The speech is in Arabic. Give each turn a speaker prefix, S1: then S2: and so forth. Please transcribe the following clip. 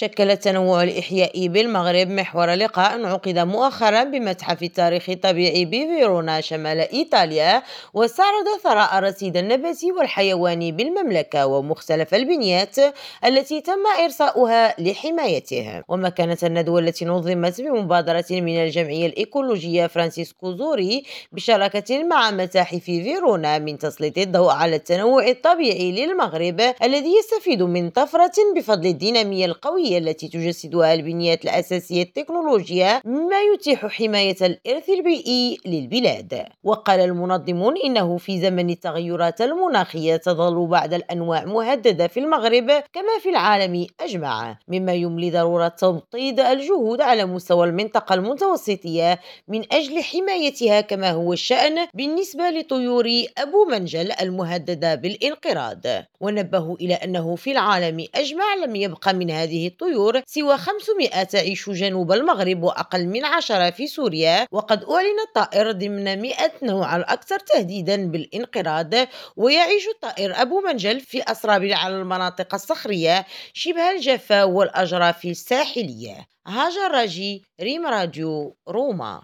S1: شكل التنوع الإحيائي بالمغرب محور لقاء عقد مؤخرا بمتحف التاريخ الطبيعي بفيرونا شمال إيطاليا واستعرض ثراء الرصيد النباتي والحيواني بالمملكة ومختلف البنيات التي تم إرساؤها لحمايته كانت الندوة التي نظمت بمبادرة من الجمعية الإيكولوجية فرانسيسكو زوري بشراكة مع متاحف فيرونا من تسليط الضوء على التنوع الطبيعي للمغرب الذي يستفيد من طفرة بفضل الدينامية القوية. التي تجسدها البنيات الأساسية التكنولوجيا مما يتيح حماية الإرث البيئي للبلاد. وقال المنظمون إنه في زمن التغيرات المناخية تظل بعض الأنواع مهددة في المغرب كما في العالم أجمع مما يملي ضرورة توطيد الجهود على مستوى المنطقة المتوسطية من أجل حمايتها كما هو الشأن بالنسبة لطيور أبو منجل المهددة بالانقراض. ونبهوا إلى أنه في العالم أجمع لم يبق من هذه الطيور سوى 500 تعيش جنوب المغرب وأقل من عشرة في سوريا وقد أعلن الطائر ضمن 100 نوع الأكثر تهديدا بالانقراض ويعيش الطائر أبو منجل في الأسراب على المناطق الصخرية شبه الجافة والأجراف الساحلية. هاجر راجي ريم راديو روما.